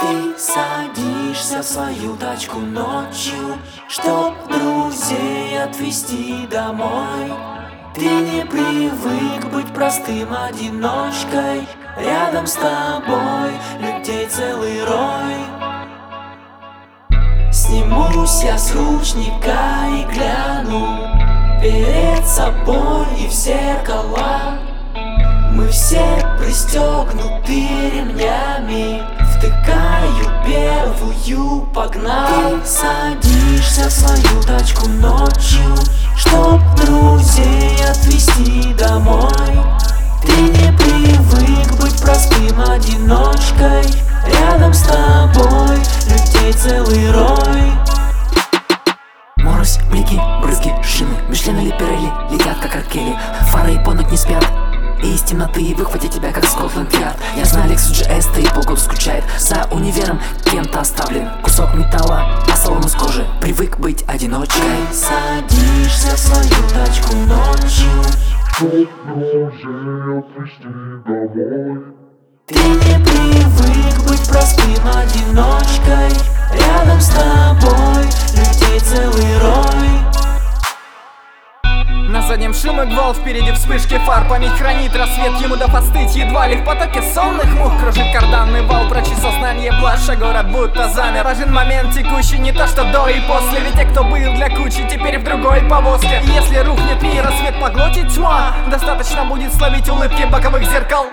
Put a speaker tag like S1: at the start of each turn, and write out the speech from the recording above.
S1: Ты садишься в свою тачку ночью Чтоб друзей отвезти домой. Ты не привык быть простым одиночкой Рядом с тобой людей целый рой Снимусь я с ручника и гляну. Перед собой и в зеркала Мы все пристегнуты ремнями. Втыкаю первую, погнал. Ты садишься в свою тачку ночью
S2: или Пирелли летят как аркели Фары и понок не спят. И из темноты выхватит тебя, как Скотланд Ярд. Я знаю Лексу GS, и полгода скучает. За универом кем-то оставлен. Кусок металла, а салон из кожи. Привык быть одиночкой.
S1: Садишься в свою тачку ночью.
S3: Чтоб друзей отвезти домой.
S1: Ты не привык
S4: шум и гвал, впереди вспышки фар. Память хранит рассвет, ему до постыть Едва ли. В потоке сонных мух Кружит карданный вал, прочи сознание Блаша, город будто замер. Важен момент текущий, не то что до и после. Ведь те, кто был для кучи, теперь в другой повозке. Если рухнет мир, а свет поглотит тьма Достаточно будет словить улыбки боковых зеркал